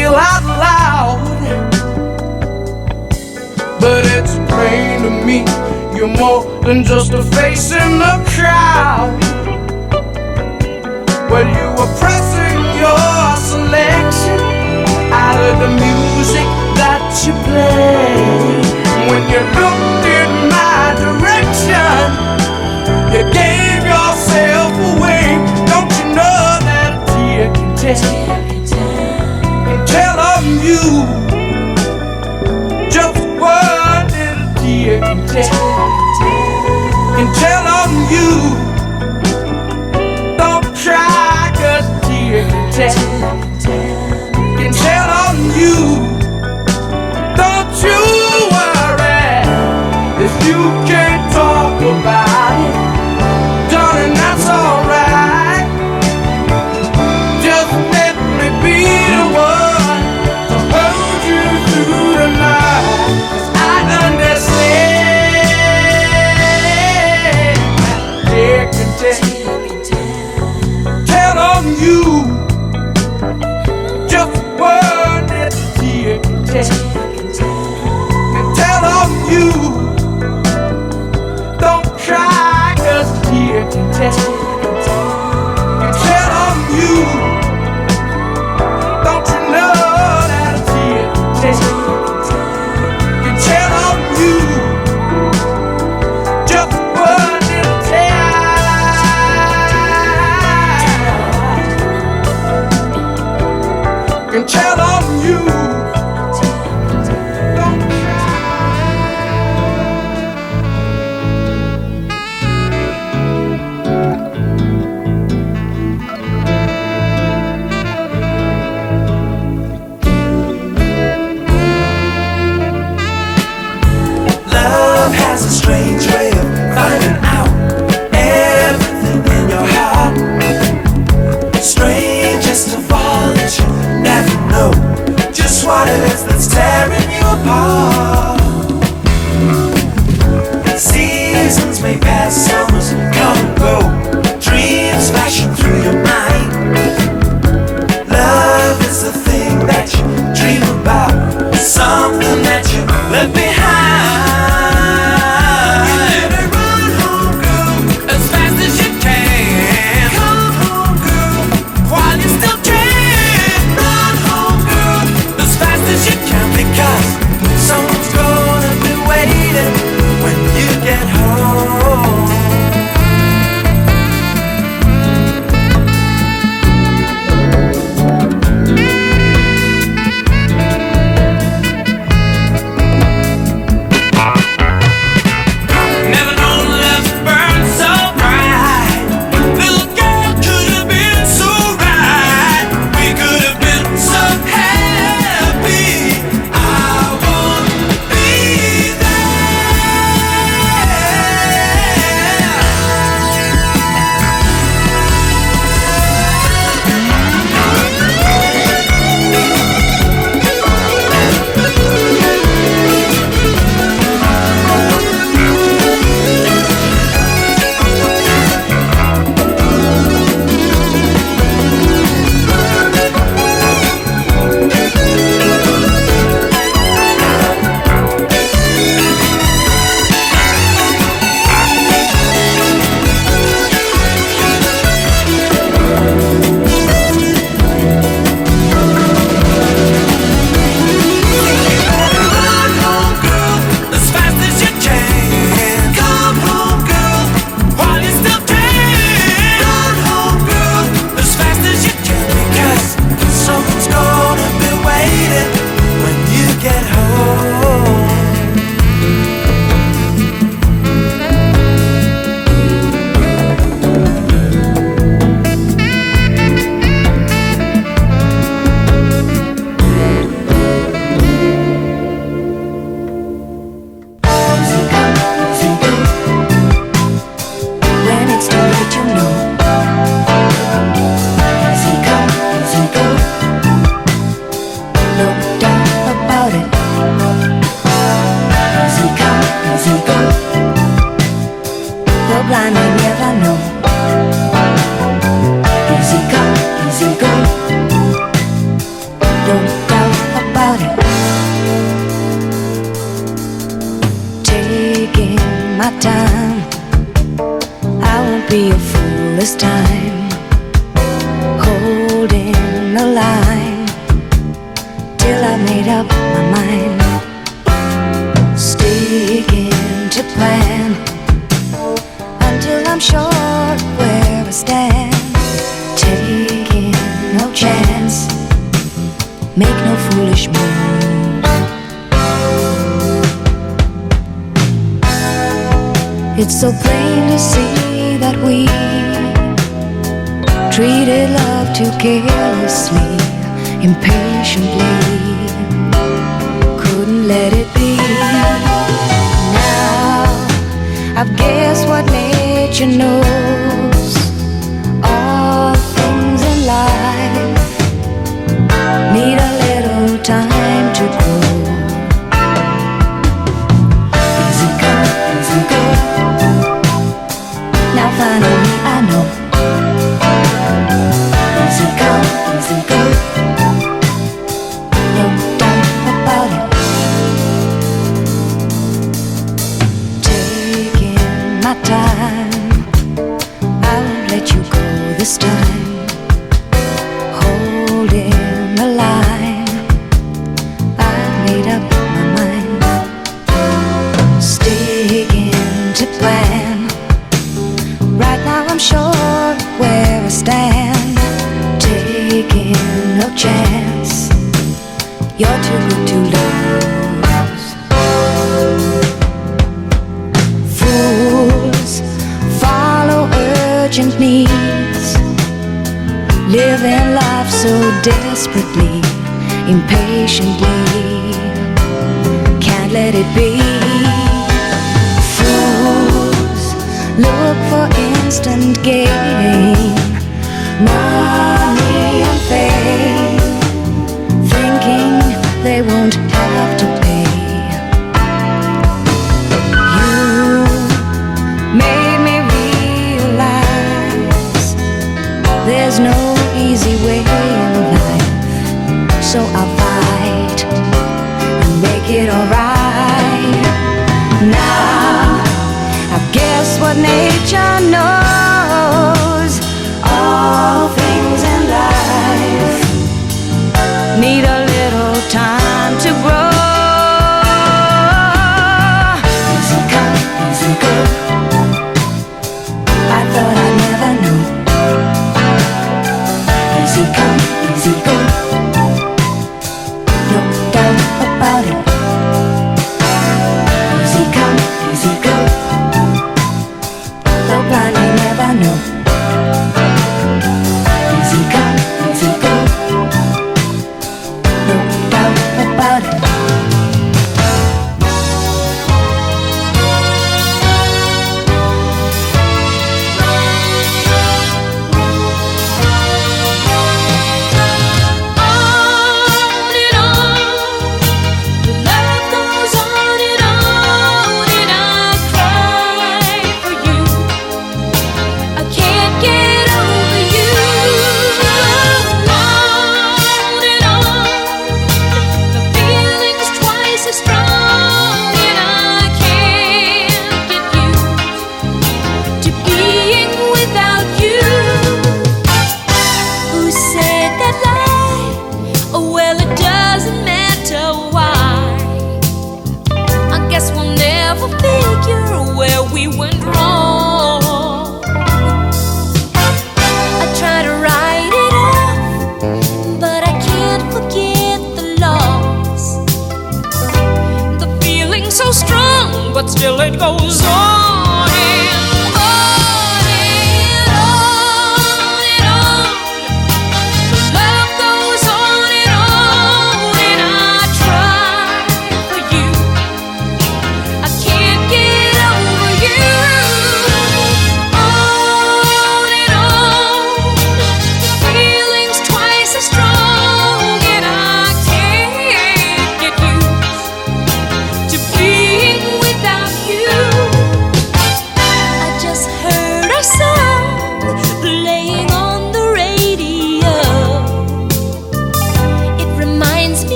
feel out loud. But it's plain to me, you're more than just a face in the crowd. When you are pressing your selection out of the music that you play, when you looked in my direction, you gave yourself away. Don't you know that a tear can take? just one little tear can tell, can tell on you. Don't tear can tell.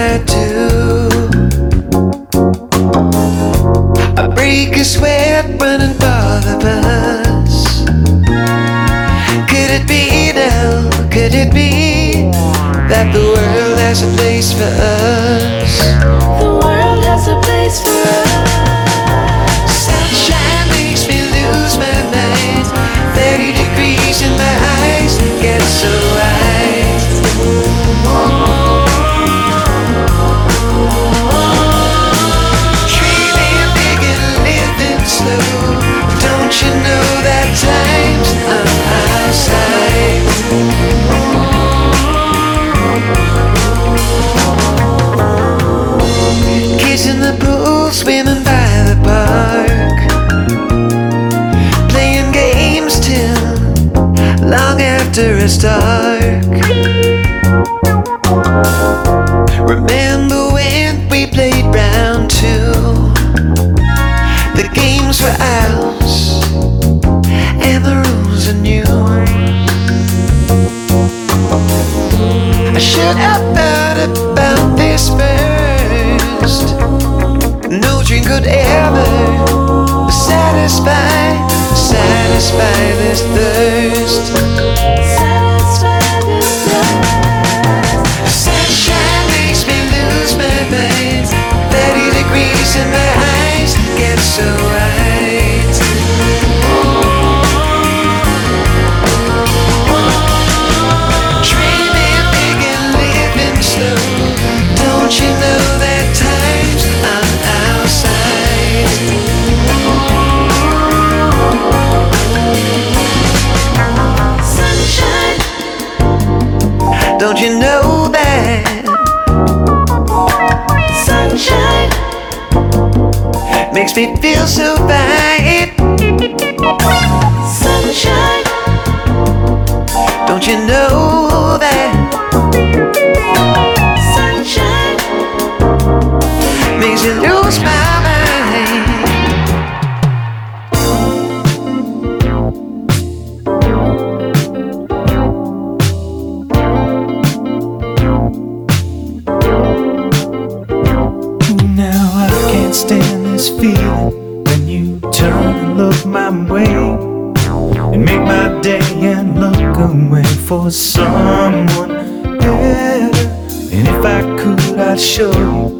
I do. I break a sweat running for the bus. Could it be now? Could it be that the world has a place for us? swimming by the park, playing games till long after it's dark. by this thirst. it feels so bad. Sunshine, don't you know? was someone better. And if I could, I'd show you.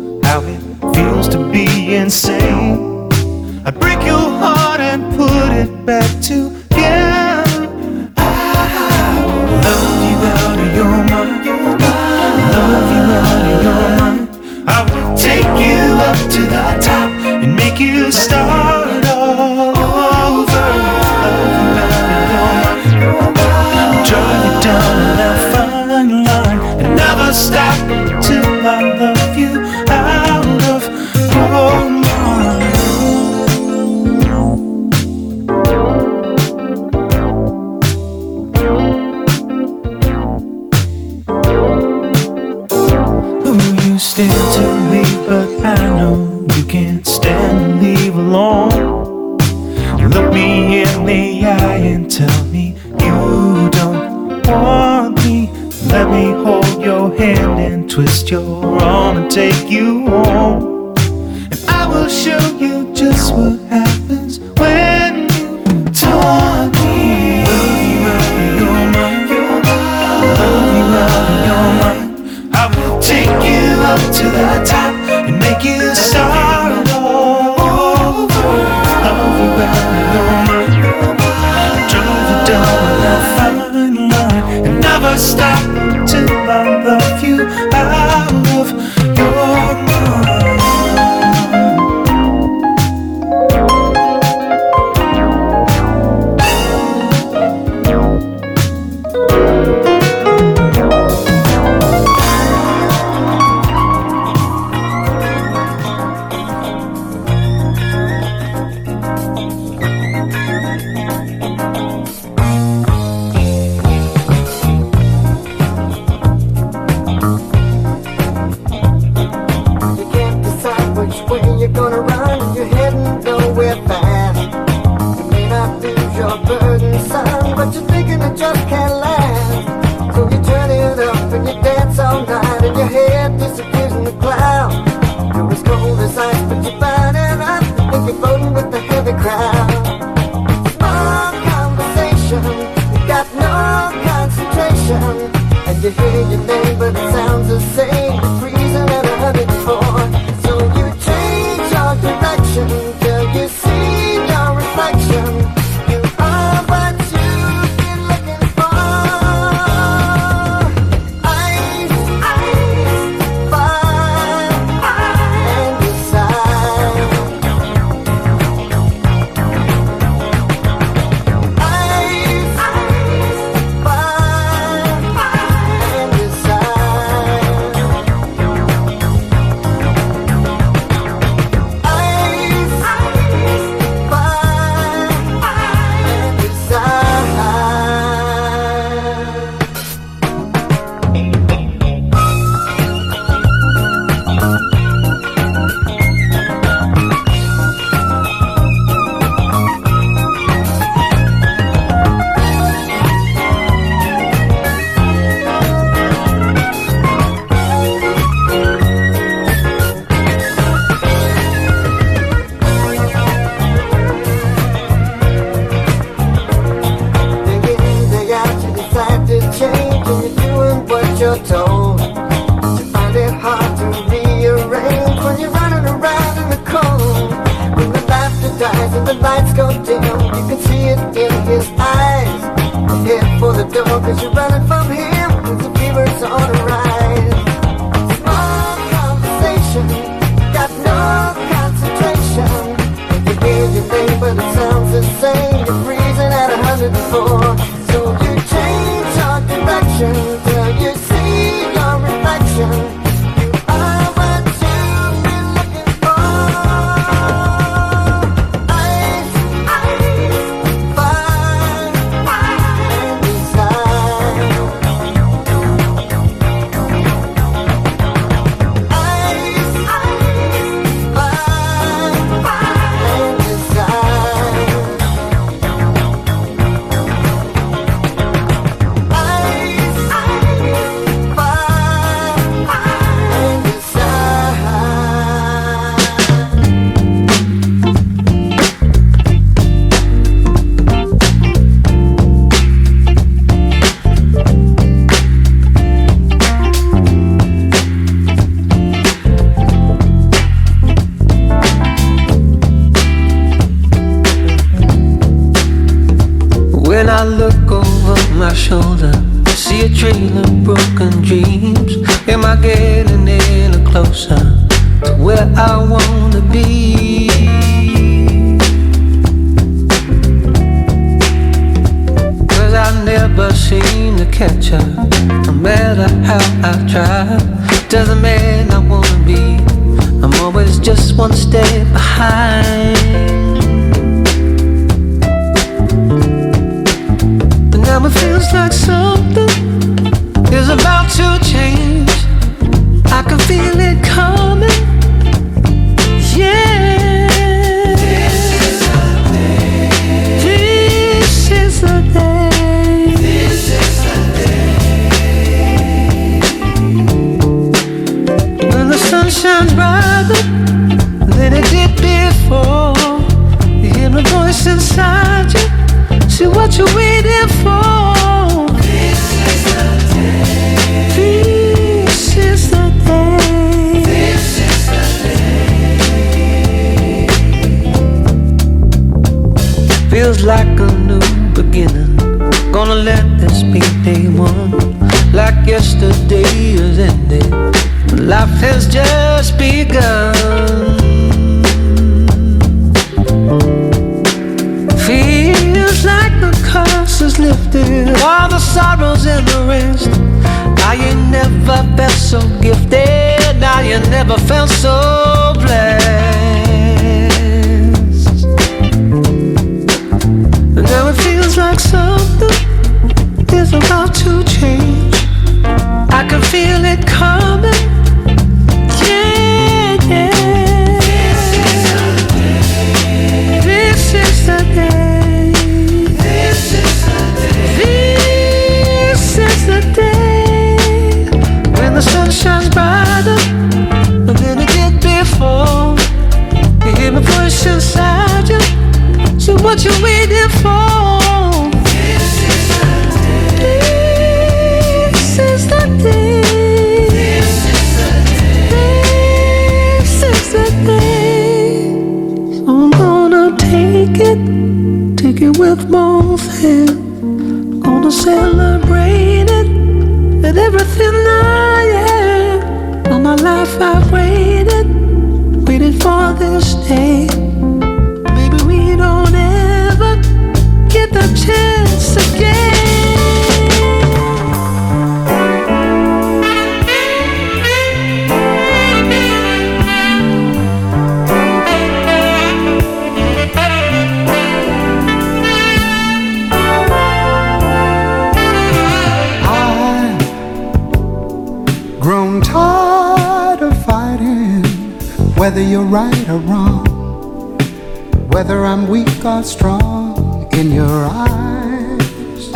I'm weak or strong in your eyes.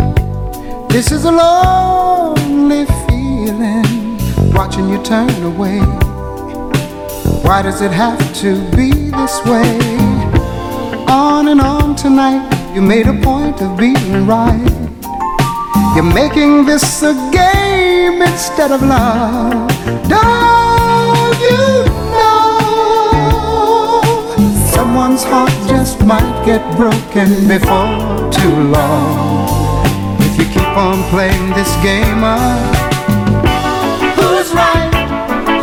This is a lonely feeling, watching you turn away. Why does it have to be this way? On and on tonight, you made a point of being right. You're making this a game instead of love. Don't someone's heart just might get broken before too long if you keep on playing this game of who's right,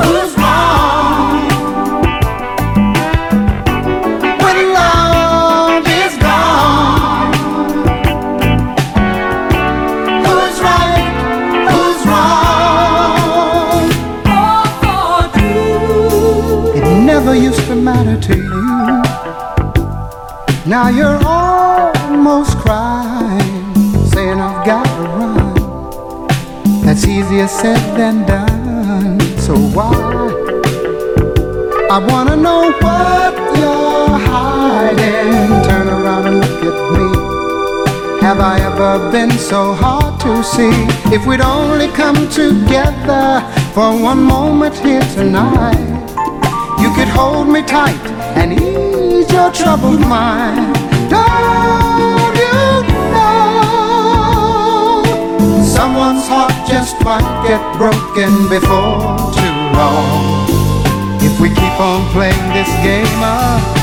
who's wrong. When love is gone. Who's right? Who's wrong? It never used to matter to you. Now you're almost crying, saying I've got to run. That's easier said than done. So why? I wanna know what you're hiding. Turn around and look at me. Have I ever been so hard to see? If we'd only come together for one moment here tonight, you could hold me tight and ease your troubled mind. Don't you know someone's heart just might get broken before too long if we keep on playing this game of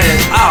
gonna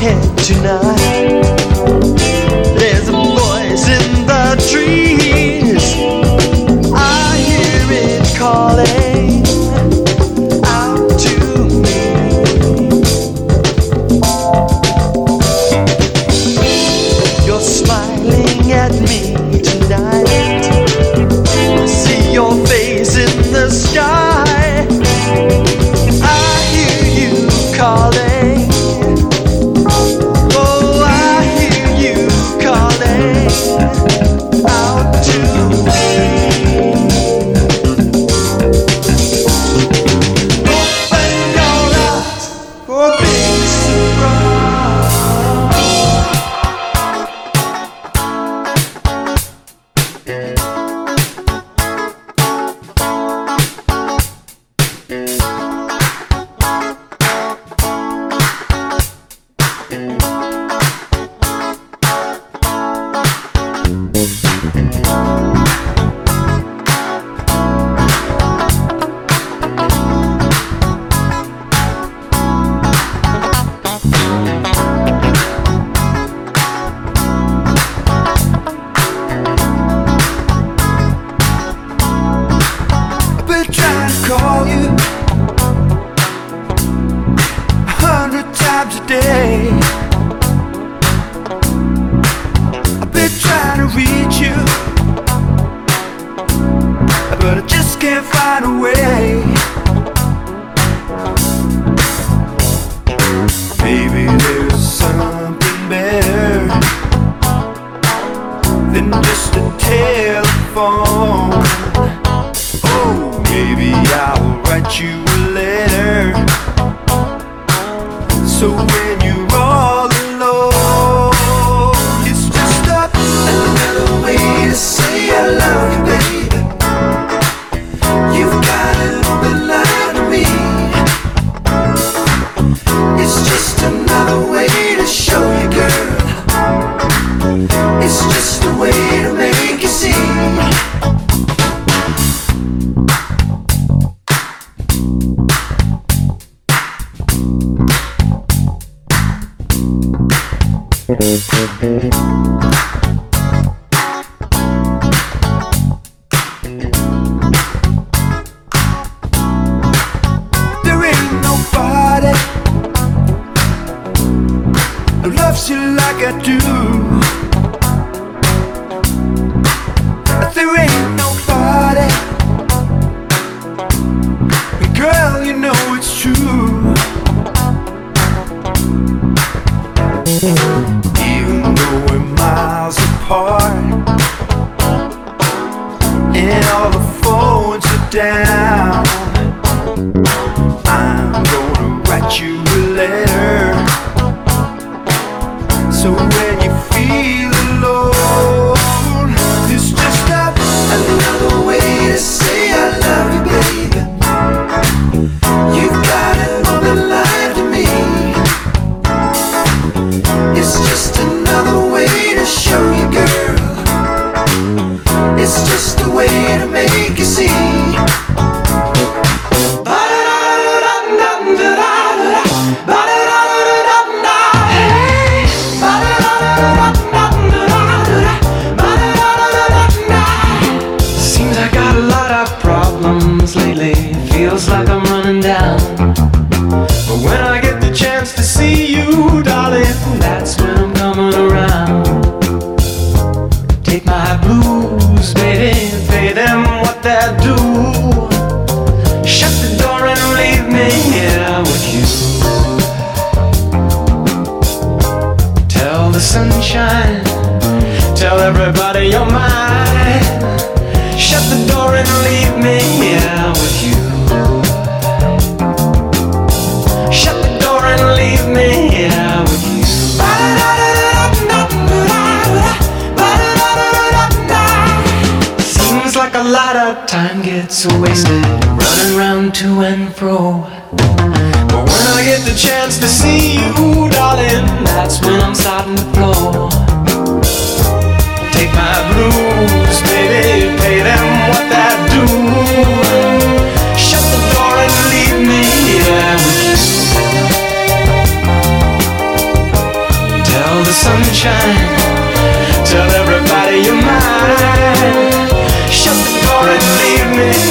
head tonight. There's a voice in the sunshine, tell everybody you're mine. Shut the door and leave me here with you. Shut the door and leave me here with you. Seems like a lot of time gets wasted running round to and fro. But when I get the chance to see you, darling, that's when I'm starting to flow. Take my blues, baby, pay them what they do. Shut the door and leave me here. Tell the sunshine, tell everybody you're mine. Shut the door and leave me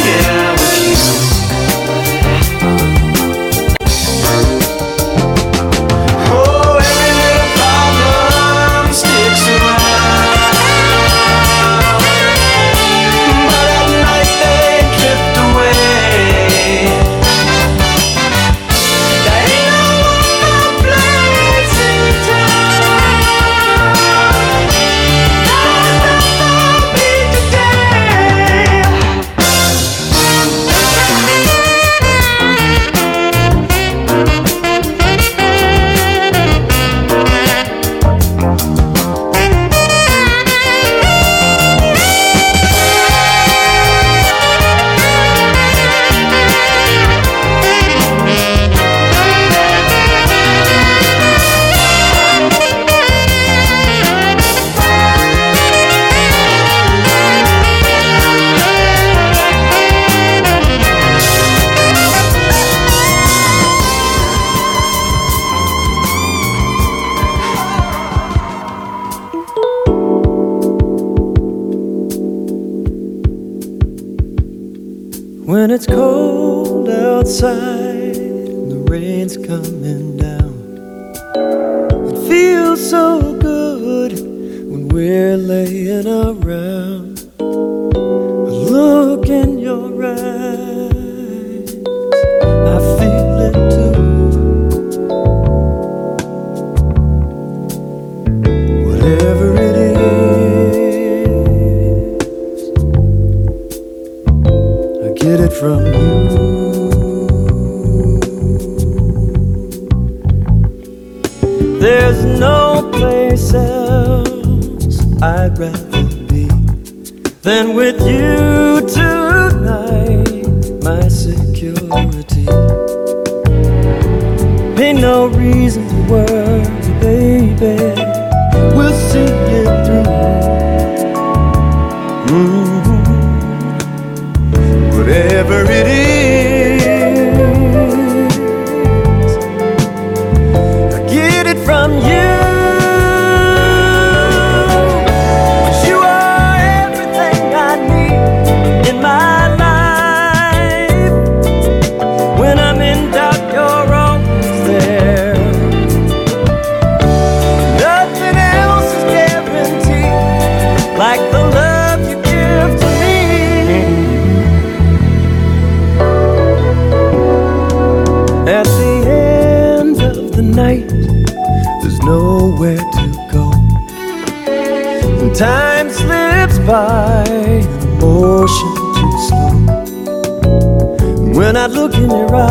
cold outside. The rain's coming down, it feels so good when we're laying around. I look in your eyes from you. There's no place else I'd rather be than with you tonight, my security. Ain't no reason in your eyes.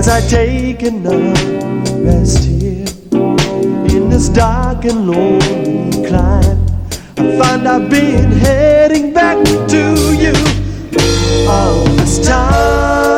as I take another rest here in this dark and lonely climb. I find I've been heading back to you all this time.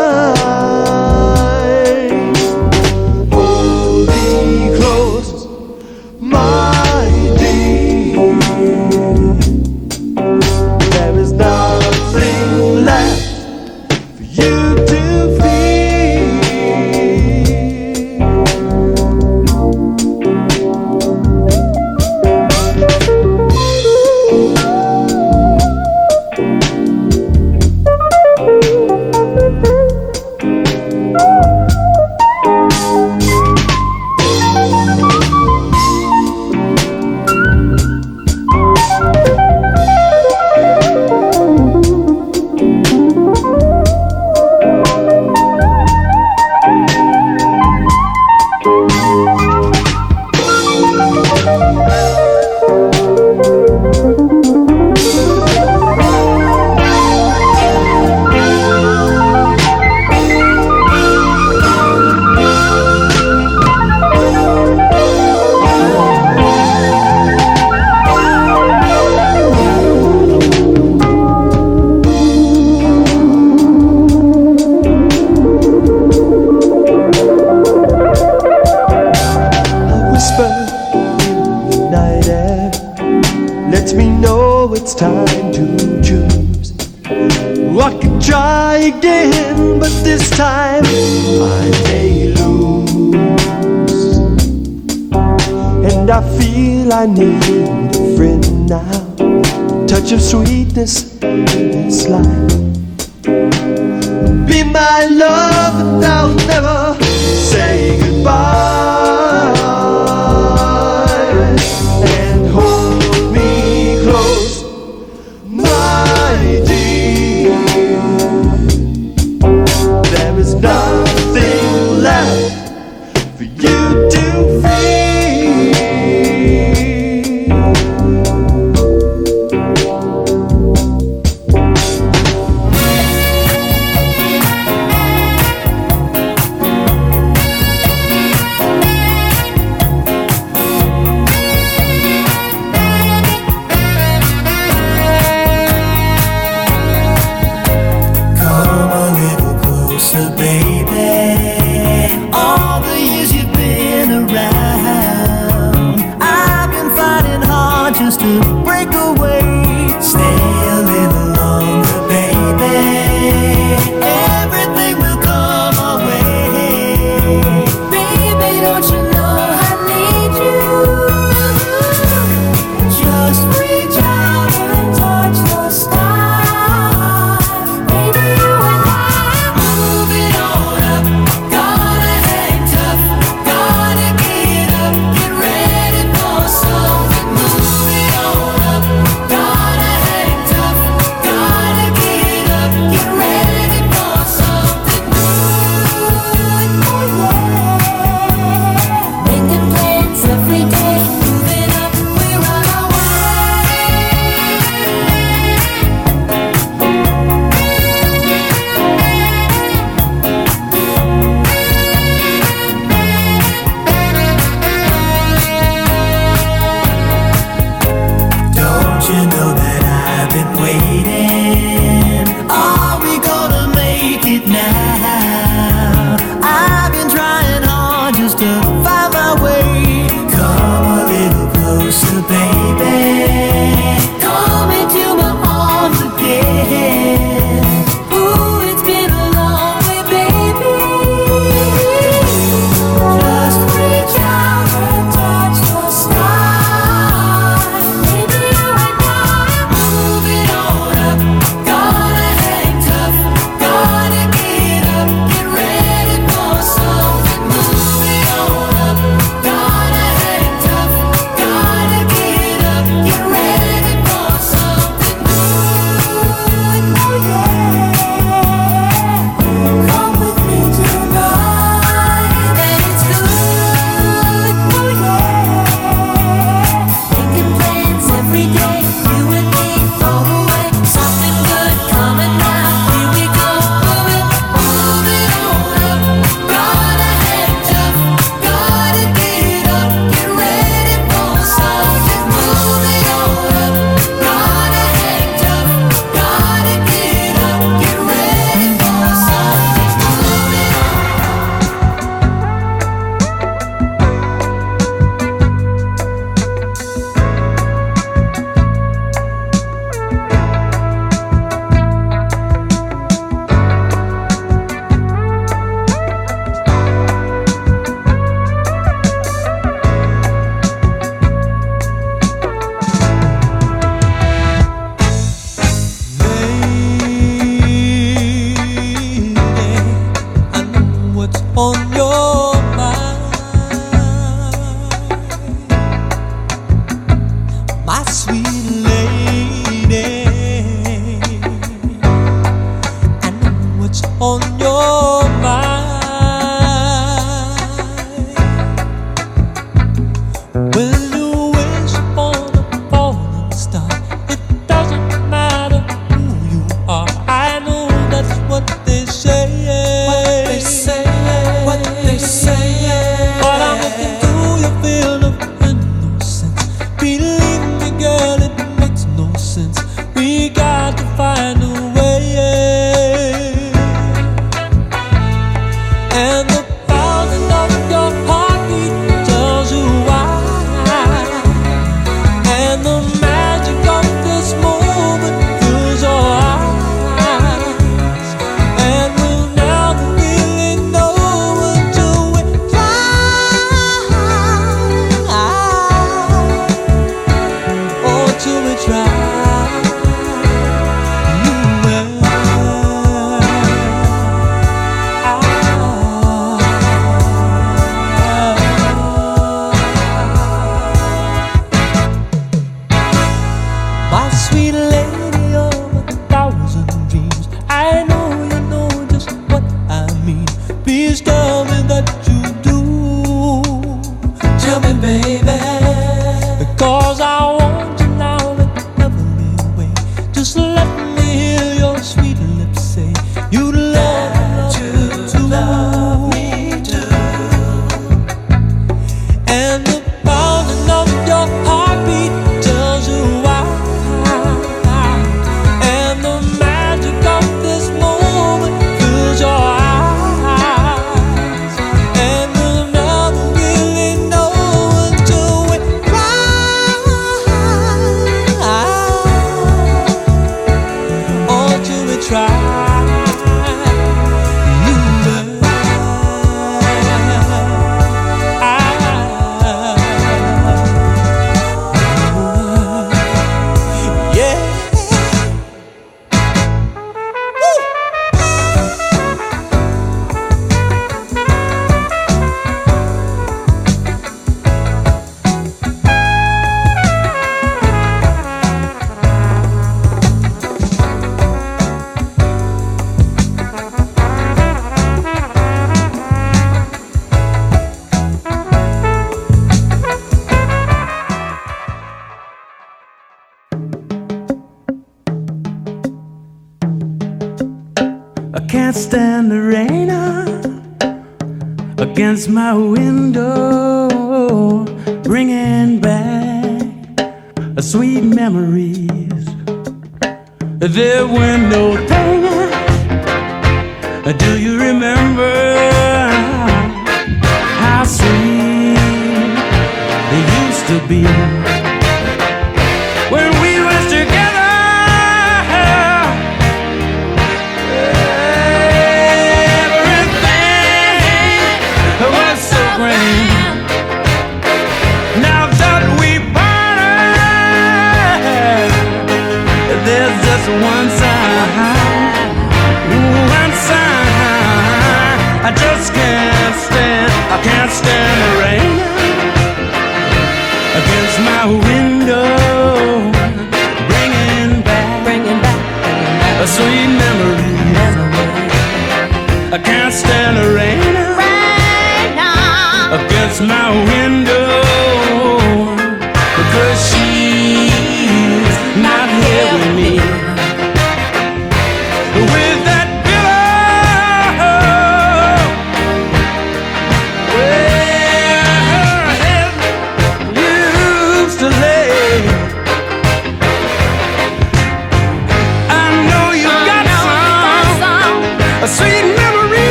Against my window, bringing back sweet memories. There were no thing. Do you remember how sweet it used to be?